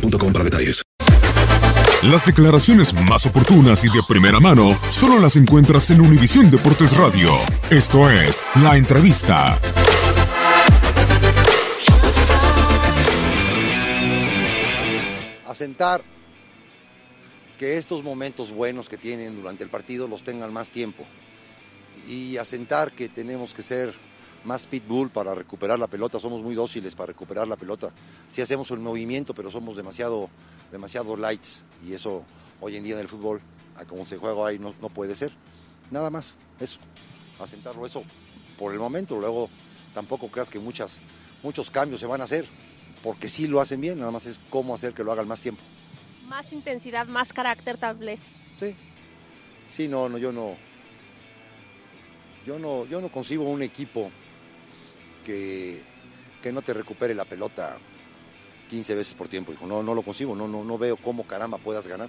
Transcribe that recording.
para detalles. Las declaraciones más oportunas y de primera mano solo las encuentras en Univisión Deportes Radio. Esto es La Entrevista. Asentar que estos momentos buenos que tienen durante el partido los tengan más tiempo. Y asentar que tenemos que ser más pitbull para recuperar la pelota, somos muy dóciles para recuperar la pelota. Sí hacemos un movimiento, pero somos demasiado, demasiado lights y eso hoy en día en el fútbol, a como se juega ahí, no, no puede ser. Nada más, eso, asentarlo eso por el momento, luego tampoco creas que muchas, muchos cambios se van a hacer, porque sí lo hacen bien, nada más es cómo hacer que lo hagan más tiempo. Más intensidad, más carácter tal vez. Sí, sí, no, no, yo no, yo no, yo no concibo un equipo que, que no te recupere la pelota 15 veces por tiempo. Dijo, no, no lo consigo, no, no, no veo cómo caramba puedas ganar.